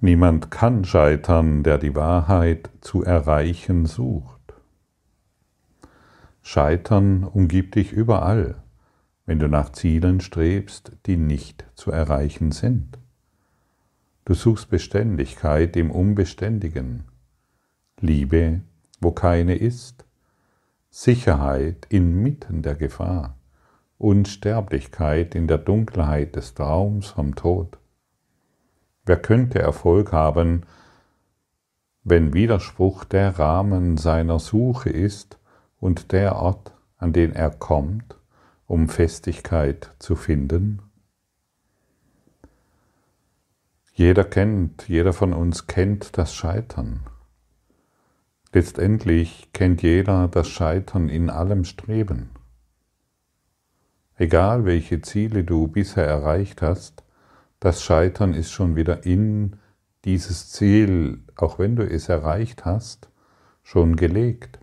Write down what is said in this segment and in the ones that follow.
Niemand kann scheitern, der die Wahrheit zu erreichen sucht. Scheitern umgibt dich überall, wenn du nach Zielen strebst, die nicht zu erreichen sind. Du suchst Beständigkeit im Unbeständigen, Liebe, wo keine ist, Sicherheit inmitten der Gefahr, Unsterblichkeit in der Dunkelheit des Traums vom Tod. Wer könnte Erfolg haben, wenn Widerspruch der Rahmen seiner Suche ist und der Ort, an den er kommt, um Festigkeit zu finden? Jeder kennt, jeder von uns kennt das Scheitern. Letztendlich kennt jeder das Scheitern in allem Streben. Egal welche Ziele du bisher erreicht hast, das Scheitern ist schon wieder in dieses Ziel, auch wenn du es erreicht hast, schon gelegt.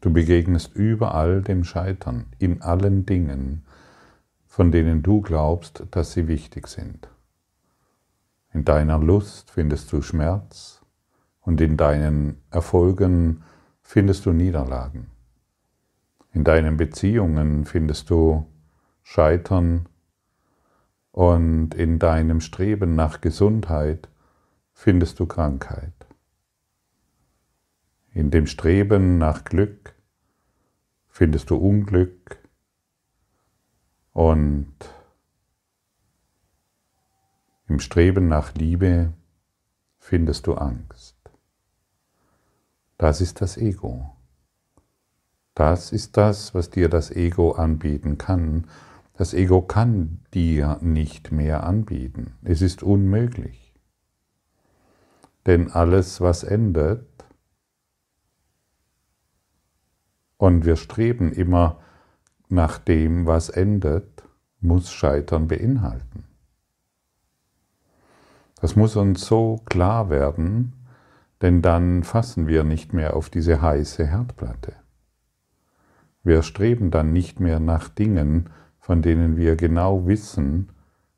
Du begegnest überall dem Scheitern, in allen Dingen, von denen du glaubst, dass sie wichtig sind. In deiner Lust findest du Schmerz und in deinen Erfolgen findest du Niederlagen. In deinen Beziehungen findest du Scheitern und in deinem Streben nach Gesundheit findest du Krankheit. In dem Streben nach Glück findest du Unglück und im Streben nach Liebe findest du Angst. Das ist das Ego. Das ist das, was dir das Ego anbieten kann, das Ego kann dir nicht mehr anbieten. Es ist unmöglich. Denn alles, was endet, und wir streben immer nach dem, was endet, muss Scheitern beinhalten. Das muss uns so klar werden, denn dann fassen wir nicht mehr auf diese heiße Herdplatte. Wir streben dann nicht mehr nach Dingen, von denen wir genau wissen,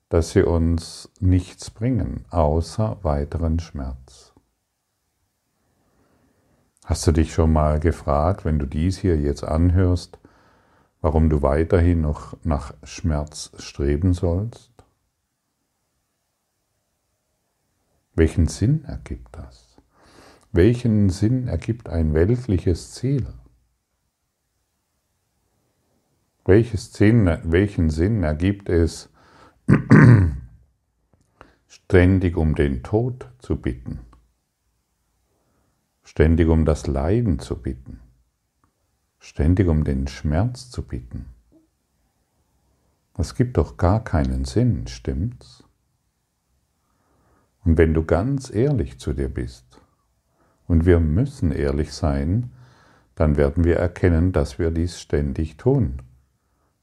dass sie uns nichts bringen, außer weiteren Schmerz. Hast du dich schon mal gefragt, wenn du dies hier jetzt anhörst, warum du weiterhin noch nach Schmerz streben sollst? Welchen Sinn ergibt das? Welchen Sinn ergibt ein weltliches Ziel? Sinn, welchen Sinn ergibt es, ständig um den Tod zu bitten, ständig um das Leiden zu bitten, ständig um den Schmerz zu bitten? Das gibt doch gar keinen Sinn, stimmt's? Und wenn du ganz ehrlich zu dir bist, und wir müssen ehrlich sein, dann werden wir erkennen, dass wir dies ständig tun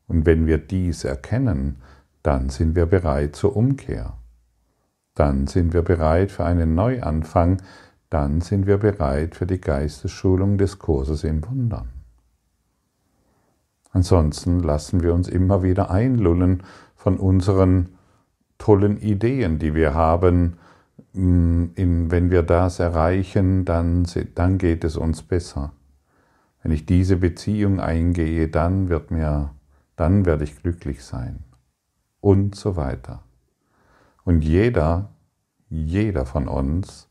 und wenn wir dies erkennen, dann sind wir bereit zur Umkehr. Dann sind wir bereit für einen Neuanfang. Dann sind wir bereit für die Geistesschulung des Kurses im Wundern. Ansonsten lassen wir uns immer wieder einlullen von unseren tollen Ideen, die wir haben. In, wenn wir das erreichen, dann, dann geht es uns besser. Wenn ich diese Beziehung eingehe, dann wird mir dann werde ich glücklich sein. Und so weiter. Und jeder, jeder von uns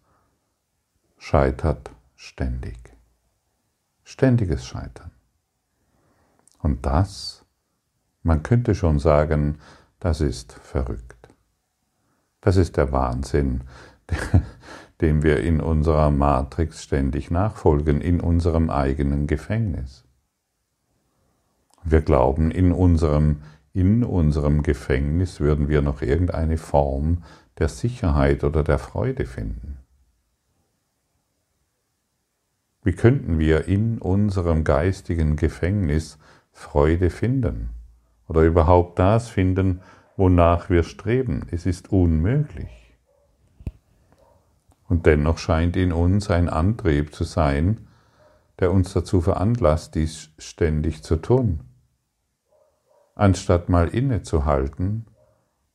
scheitert ständig. Ständiges Scheitern. Und das, man könnte schon sagen, das ist verrückt. Das ist der Wahnsinn, dem wir in unserer Matrix ständig nachfolgen, in unserem eigenen Gefängnis. Wir glauben, in unserem, in unserem Gefängnis würden wir noch irgendeine Form der Sicherheit oder der Freude finden. Wie könnten wir in unserem geistigen Gefängnis Freude finden oder überhaupt das finden, wonach wir streben? Es ist unmöglich. Und dennoch scheint in uns ein Antrieb zu sein, der uns dazu veranlasst, dies ständig zu tun anstatt mal innezuhalten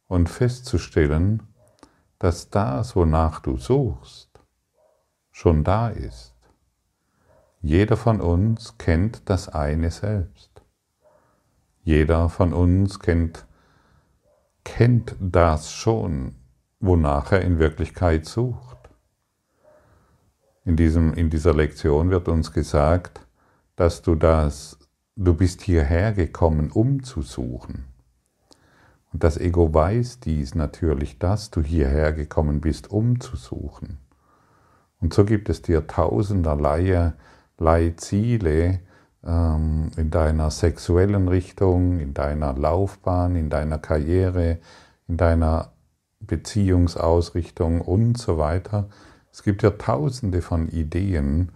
und festzustellen, dass das, wonach du suchst, schon da ist. Jeder von uns kennt das eine selbst. Jeder von uns kennt, kennt das schon, wonach er in Wirklichkeit sucht. In, diesem, in dieser Lektion wird uns gesagt, dass du das, du bist hierher gekommen, um zu suchen. Und das Ego weiß dies natürlich, dass du hierher gekommen bist, um zu suchen. Und so gibt es dir tausenderlei Ziele ähm, in deiner sexuellen Richtung, in deiner Laufbahn, in deiner Karriere, in deiner Beziehungsausrichtung und so weiter. Es gibt ja tausende von Ideen,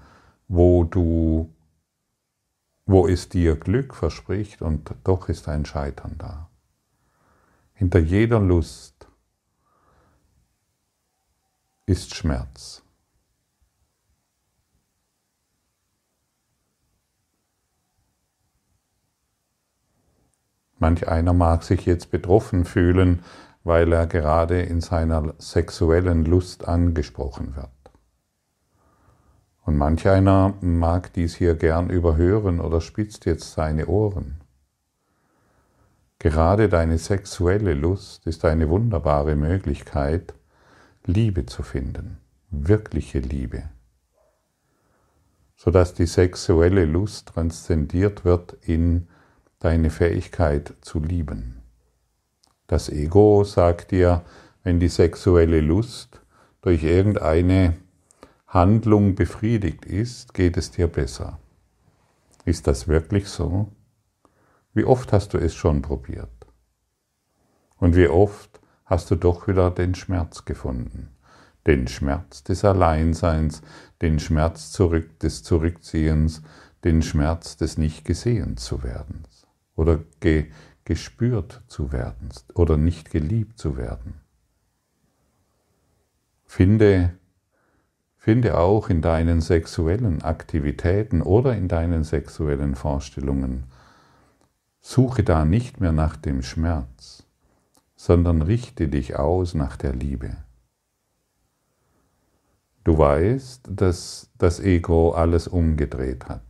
wo du, wo es dir Glück verspricht und doch ist ein Scheitern da. Hinter jeder Lust ist Schmerz. Manch einer mag sich jetzt betroffen fühlen, weil er gerade in seiner sexuellen Lust angesprochen wird. Und manch einer mag dies hier gern überhören oder spitzt jetzt seine Ohren. Gerade deine sexuelle Lust ist eine wunderbare Möglichkeit, Liebe zu finden, wirkliche Liebe, sodass die sexuelle Lust transzendiert wird in deine Fähigkeit zu lieben. Das Ego sagt dir, wenn die sexuelle Lust durch irgendeine Handlung befriedigt ist, geht es dir besser. Ist das wirklich so? Wie oft hast du es schon probiert? Und wie oft hast du doch wieder den Schmerz gefunden? Den Schmerz des Alleinseins, den Schmerz zurück, des Zurückziehens, den Schmerz des nicht gesehen zu werden oder ge, gespürt zu werden oder nicht geliebt zu werden. Finde, finde auch in deinen sexuellen Aktivitäten oder in deinen sexuellen Vorstellungen Suche da nicht mehr nach dem Schmerz, sondern richte dich aus nach der Liebe. Du weißt, dass das Ego alles umgedreht hat.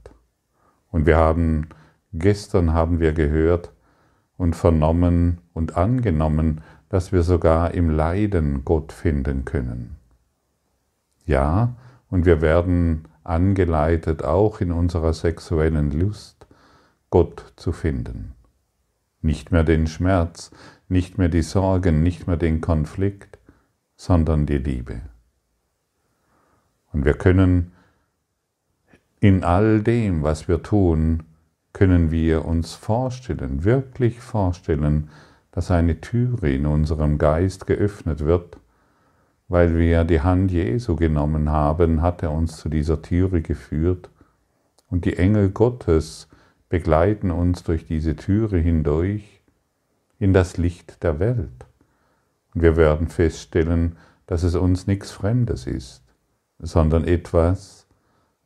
Und wir haben, gestern haben wir gehört und vernommen und angenommen, dass wir sogar im Leiden Gott finden können. Ja, und wir werden angeleitet, auch in unserer sexuellen Lust, Gott zu finden. Nicht mehr den Schmerz, nicht mehr die Sorgen, nicht mehr den Konflikt, sondern die Liebe. Und wir können in all dem, was wir tun, können wir uns vorstellen, wirklich vorstellen, dass eine Türe in unserem Geist geöffnet wird, weil wir die Hand Jesu genommen haben, hat er uns zu dieser Türe geführt und die Engel Gottes begleiten uns durch diese Türe hindurch in das Licht der Welt. Und wir werden feststellen, dass es uns nichts Fremdes ist, sondern etwas,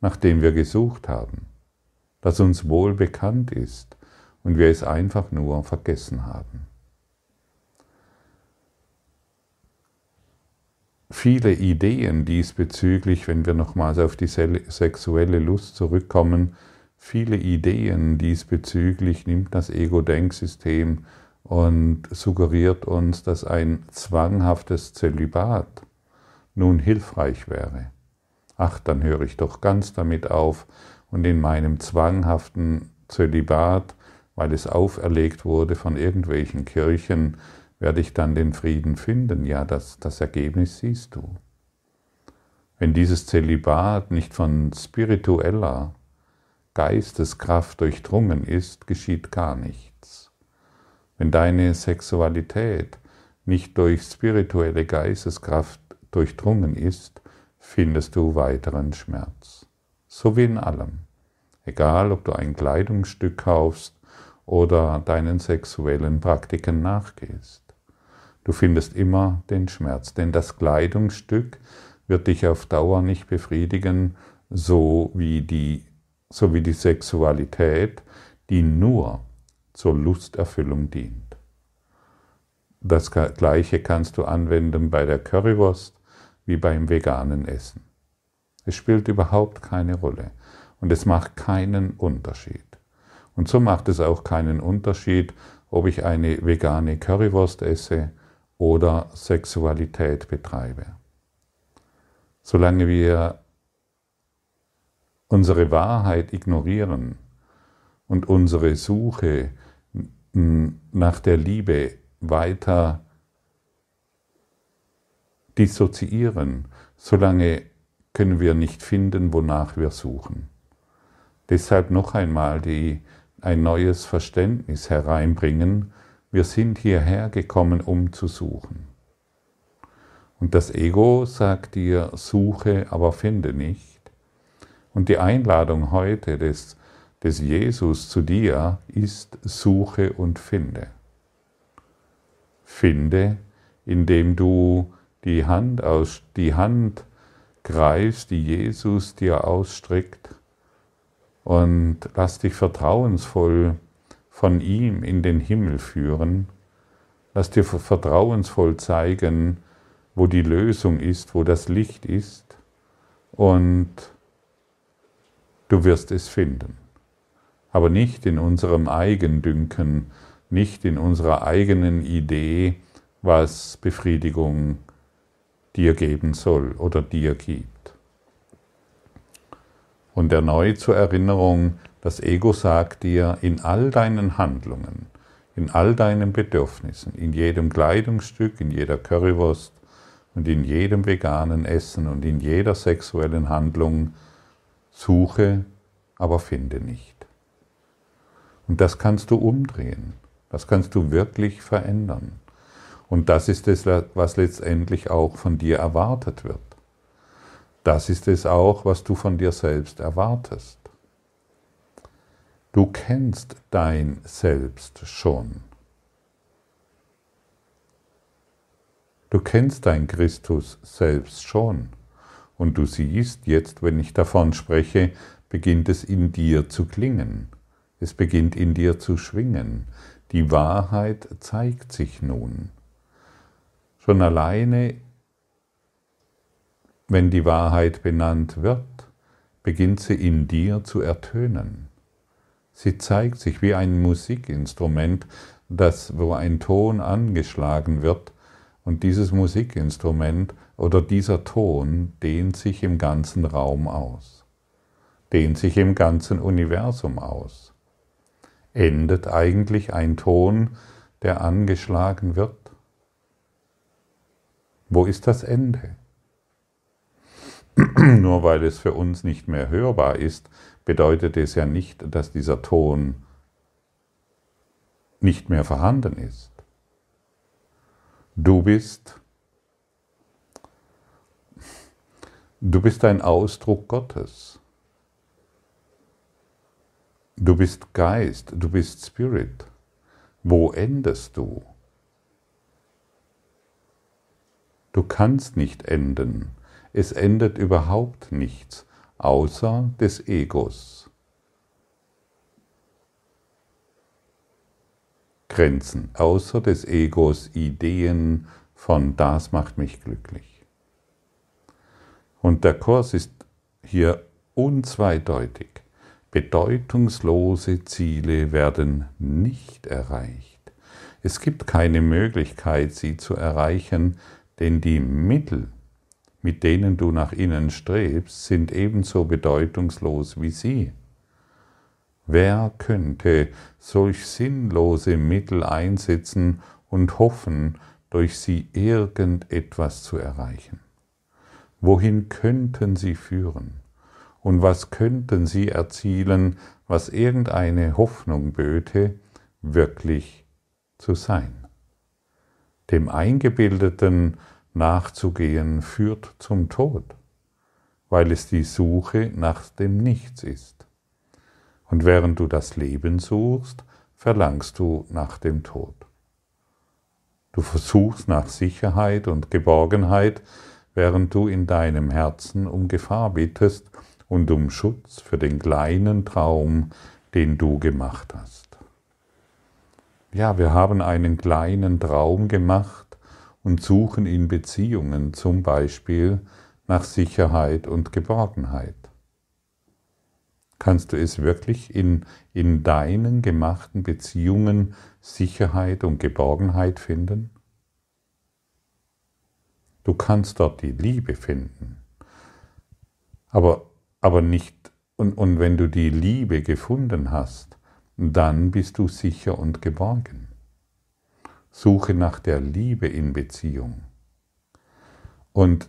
nach dem wir gesucht haben, das uns wohl bekannt ist und wir es einfach nur vergessen haben. Viele Ideen diesbezüglich, wenn wir nochmals auf die sexuelle Lust zurückkommen, Viele Ideen diesbezüglich nimmt das Ego-Denksystem und suggeriert uns, dass ein zwanghaftes Zölibat nun hilfreich wäre. Ach, dann höre ich doch ganz damit auf und in meinem zwanghaften Zölibat, weil es auferlegt wurde von irgendwelchen Kirchen, werde ich dann den Frieden finden. Ja, das, das Ergebnis siehst du. Wenn dieses Zölibat nicht von spiritueller, Geisteskraft durchdrungen ist, geschieht gar nichts. Wenn deine Sexualität nicht durch spirituelle Geisteskraft durchdrungen ist, findest du weiteren Schmerz. So wie in allem. Egal, ob du ein Kleidungsstück kaufst oder deinen sexuellen Praktiken nachgehst. Du findest immer den Schmerz, denn das Kleidungsstück wird dich auf Dauer nicht befriedigen, so wie die sowie die Sexualität, die nur zur Lusterfüllung dient. das gleiche kannst du anwenden bei der Currywurst wie beim veganen Essen. Es spielt überhaupt keine Rolle und es macht keinen Unterschied. Und so macht es auch keinen Unterschied, ob ich eine vegane Currywurst esse oder Sexualität betreibe. Solange wir unsere Wahrheit ignorieren und unsere Suche nach der Liebe weiter dissoziieren, solange können wir nicht finden, wonach wir suchen. Deshalb noch einmal die, ein neues Verständnis hereinbringen. Wir sind hierher gekommen, um zu suchen. Und das Ego sagt dir, suche, aber finde nicht. Und die Einladung heute des, des Jesus zu dir ist, suche und finde. Finde, indem du die Hand, aus, die Hand greifst, die Jesus dir ausstreckt und lass dich vertrauensvoll von ihm in den Himmel führen. Lass dir vertrauensvoll zeigen, wo die Lösung ist, wo das Licht ist und du wirst es finden. Aber nicht in unserem Eigendünken, nicht in unserer eigenen Idee, was Befriedigung dir geben soll oder dir gibt. Und erneut zur Erinnerung, das Ego sagt dir in all deinen Handlungen, in all deinen Bedürfnissen, in jedem Kleidungsstück, in jeder Currywurst und in jedem veganen Essen und in jeder sexuellen Handlung, suche, aber finde nicht. Und das kannst du umdrehen, das kannst du wirklich verändern. Und das ist es, was letztendlich auch von dir erwartet wird. Das ist es auch, was du von dir selbst erwartest. Du kennst dein Selbst schon. Du kennst dein Christus selbst schon. Und du siehst jetzt, wenn ich davon spreche, beginnt es in dir zu klingen. Es beginnt in dir zu schwingen. Die Wahrheit zeigt sich nun. Schon alleine, wenn die Wahrheit benannt wird, beginnt sie in dir zu ertönen. Sie zeigt sich wie ein Musikinstrument, das, wo ein Ton angeschlagen wird, und dieses Musikinstrument oder dieser Ton dehnt sich im ganzen Raum aus, dehnt sich im ganzen Universum aus. Endet eigentlich ein Ton, der angeschlagen wird? Wo ist das Ende? Nur weil es für uns nicht mehr hörbar ist, bedeutet es ja nicht, dass dieser Ton nicht mehr vorhanden ist. Du bist du bist ein Ausdruck Gottes. Du bist Geist, du bist Spirit. Wo endest du? Du kannst nicht enden. Es endet überhaupt nichts, außer des Egos. Grenzen, außer des Egos Ideen von das macht mich glücklich. Und der Kurs ist hier unzweideutig. Bedeutungslose Ziele werden nicht erreicht. Es gibt keine Möglichkeit, sie zu erreichen, denn die Mittel, mit denen du nach innen strebst, sind ebenso bedeutungslos wie sie. Wer könnte solch sinnlose Mittel einsetzen und hoffen, durch sie irgendetwas zu erreichen? Wohin könnten sie führen? Und was könnten sie erzielen, was irgendeine Hoffnung böte, wirklich zu sein? Dem Eingebildeten nachzugehen führt zum Tod, weil es die Suche nach dem Nichts ist. Und während du das Leben suchst, verlangst du nach dem Tod. Du versuchst nach Sicherheit und Geborgenheit, während du in deinem Herzen um Gefahr bittest und um Schutz für den kleinen Traum, den du gemacht hast. ja, wir haben einen kleinen Traum gemacht und suchen in Beziehungen zum Beispiel nach Sicherheit und Geborgenheit. Kannst du es wirklich in, in deinen gemachten Beziehungen Sicherheit und Geborgenheit finden? Du kannst dort die Liebe finden. Aber, aber nicht, und, und wenn du die Liebe gefunden hast, dann bist du sicher und geborgen. Suche nach der Liebe in Beziehung. Und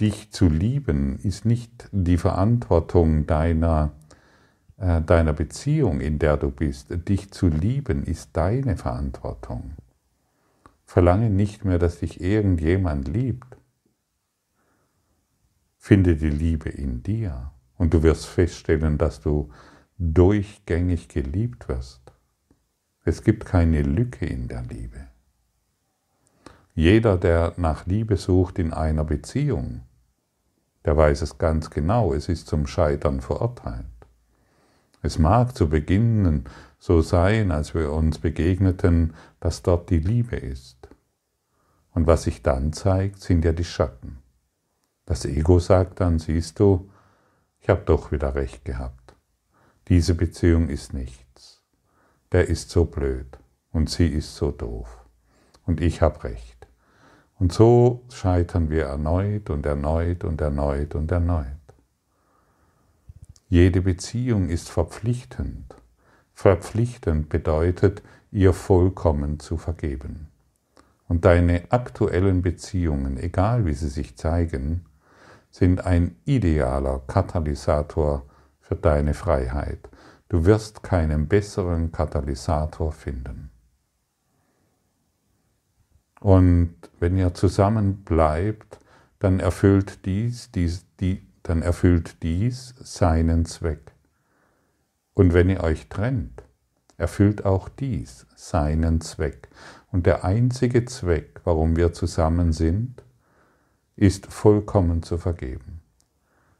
dich zu lieben ist nicht die Verantwortung deiner, äh, deiner Beziehung, in der du bist. Dich zu lieben ist deine Verantwortung. Verlange nicht mehr, dass dich irgendjemand liebt. Finde die Liebe in dir und du wirst feststellen, dass du durchgängig geliebt wirst. Es gibt keine Lücke in der Liebe. Jeder, der nach Liebe sucht in einer Beziehung, der weiß es ganz genau, es ist zum Scheitern verurteilt. Es mag zu Beginn so sein, als wir uns begegneten, dass dort die Liebe ist. Und was sich dann zeigt, sind ja die Schatten. Das Ego sagt dann, siehst du, ich habe doch wieder recht gehabt. Diese Beziehung ist nichts. Der ist so blöd und sie ist so doof. Und ich habe recht. Und so scheitern wir erneut und erneut und erneut und erneut. Jede Beziehung ist verpflichtend. Verpflichtend bedeutet, ihr vollkommen zu vergeben und deine aktuellen Beziehungen, egal wie sie sich zeigen, sind ein idealer Katalysator für deine Freiheit. Du wirst keinen besseren Katalysator finden. Und wenn ihr zusammen bleibt, dann erfüllt dies, dies, die, dann erfüllt dies seinen Zweck. Und wenn ihr euch trennt, erfüllt auch dies seinen Zweck. Und der einzige Zweck, warum wir zusammen sind, ist vollkommen zu vergeben.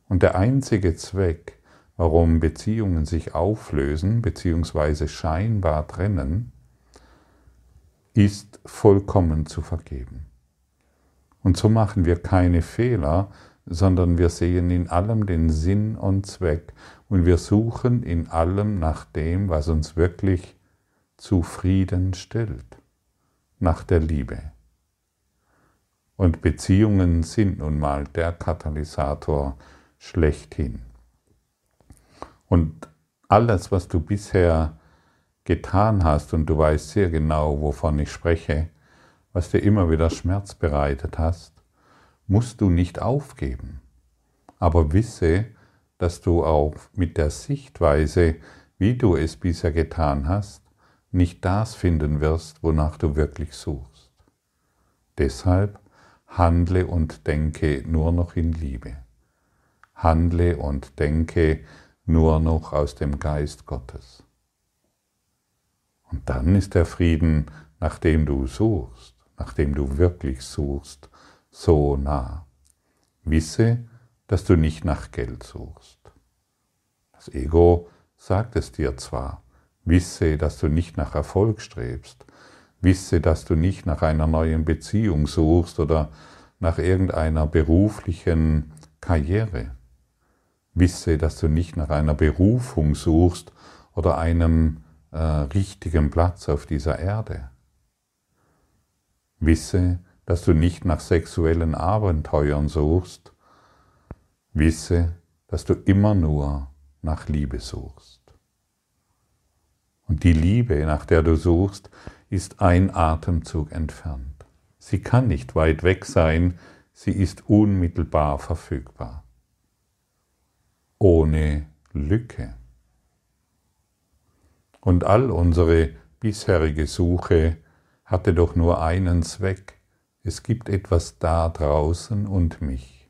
Und der einzige Zweck, warum Beziehungen sich auflösen bzw. scheinbar trennen, ist vollkommen zu vergeben. Und so machen wir keine Fehler, sondern wir sehen in allem den Sinn und Zweck und wir suchen in allem nach dem, was uns wirklich zufrieden stellt nach der Liebe. Und Beziehungen sind nun mal der Katalysator schlechthin. Und alles, was du bisher getan hast, und du weißt sehr genau, wovon ich spreche, was dir immer wieder Schmerz bereitet hast, musst du nicht aufgeben. Aber wisse, dass du auch mit der Sichtweise, wie du es bisher getan hast, nicht das finden wirst, wonach du wirklich suchst. Deshalb handle und denke nur noch in Liebe. Handle und denke nur noch aus dem Geist Gottes. Und dann ist der Frieden, nach dem du suchst, nach dem du wirklich suchst, so nah. Wisse, dass du nicht nach Geld suchst. Das Ego sagt es dir zwar, Wisse, dass du nicht nach Erfolg strebst. Wisse, dass du nicht nach einer neuen Beziehung suchst oder nach irgendeiner beruflichen Karriere. Wisse, dass du nicht nach einer Berufung suchst oder einem äh, richtigen Platz auf dieser Erde. Wisse, dass du nicht nach sexuellen Abenteuern suchst. Wisse, dass du immer nur nach Liebe suchst. Und die Liebe, nach der du suchst, ist ein Atemzug entfernt. Sie kann nicht weit weg sein, sie ist unmittelbar verfügbar. Ohne Lücke. Und all unsere bisherige Suche hatte doch nur einen Zweck. Es gibt etwas da draußen und mich.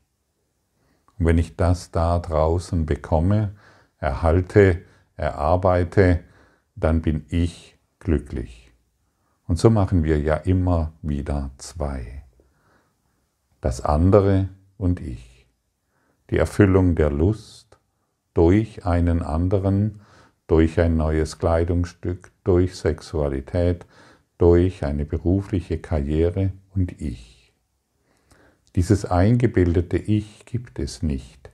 Und wenn ich das da draußen bekomme, erhalte, erarbeite, dann bin ich glücklich. Und so machen wir ja immer wieder zwei. Das andere und ich. Die Erfüllung der Lust durch einen anderen, durch ein neues Kleidungsstück, durch Sexualität, durch eine berufliche Karriere und Ich. Dieses eingebildete Ich gibt es nicht.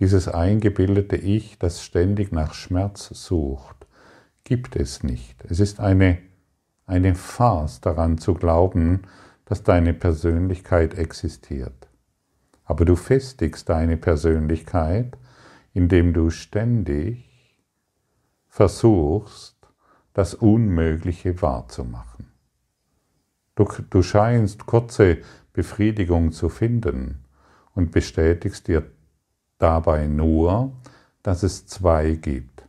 Dieses eingebildete Ich, das ständig nach Schmerz sucht, gibt es nicht. Es ist eine, eine Farce daran zu glauben, dass deine Persönlichkeit existiert. Aber du festigst deine Persönlichkeit, indem du ständig versuchst, das Unmögliche wahrzumachen. Du, du scheinst kurze Befriedigung zu finden und bestätigst dir dabei nur, dass es zwei gibt.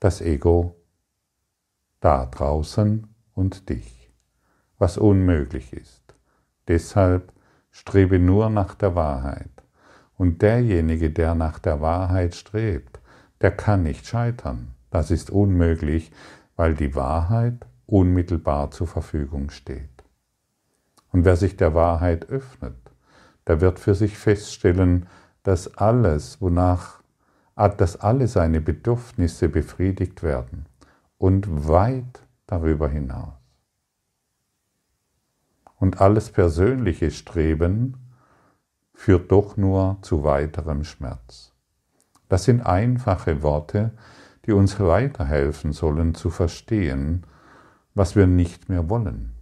Das Ego da draußen und dich, was unmöglich ist. Deshalb strebe nur nach der Wahrheit. Und derjenige, der nach der Wahrheit strebt, der kann nicht scheitern. Das ist unmöglich, weil die Wahrheit unmittelbar zur Verfügung steht. Und wer sich der Wahrheit öffnet, der wird für sich feststellen, dass alles, wonach, dass alle seine Bedürfnisse befriedigt werden und weit darüber hinaus. Und alles persönliche Streben führt doch nur zu weiterem Schmerz. Das sind einfache Worte, die uns weiterhelfen sollen zu verstehen, was wir nicht mehr wollen.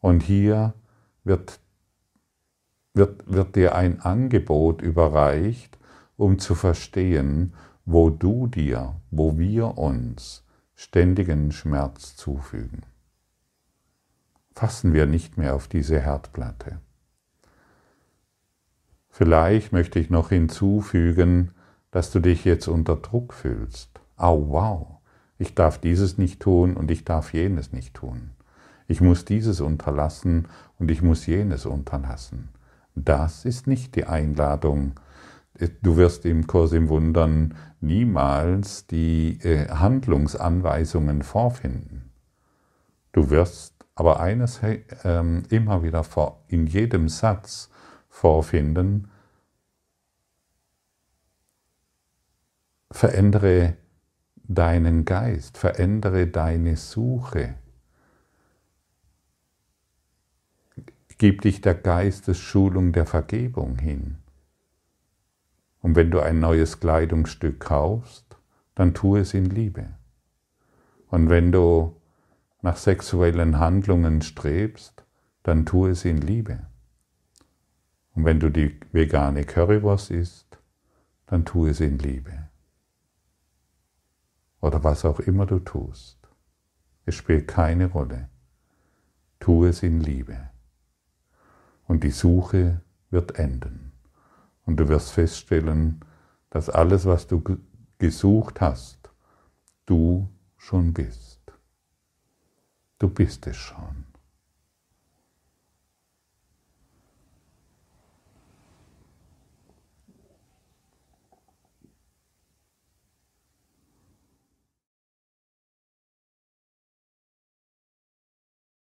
Und hier wird, wird, wird dir ein Angebot überreicht, um zu verstehen, wo du dir, wo wir uns ständigen Schmerz zufügen. Fassen wir nicht mehr auf diese Herdplatte. Vielleicht möchte ich noch hinzufügen, dass du dich jetzt unter Druck fühlst. Oh wow, ich darf dieses nicht tun und ich darf jenes nicht tun. Ich muss dieses unterlassen und ich muss jenes unterlassen. Das ist nicht die Einladung. Du wirst im Kurs im Wundern niemals die äh, Handlungsanweisungen vorfinden. Du wirst aber eines äh, immer wieder in jedem Satz vorfinden, verändere deinen Geist, verändere deine Suche. Gib dich der Geistesschulung der Vergebung hin. Und wenn du ein neues Kleidungsstück kaufst, dann tu es in Liebe. Und wenn du nach sexuellen Handlungen strebst, dann tu es in Liebe. Und wenn du die vegane Currywurst isst, dann tu es in Liebe. Oder was auch immer du tust. Es spielt keine Rolle. Tu es in Liebe. Und die Suche wird enden. Und du wirst feststellen, dass alles, was du gesucht hast, du schon bist. Du bist es schon.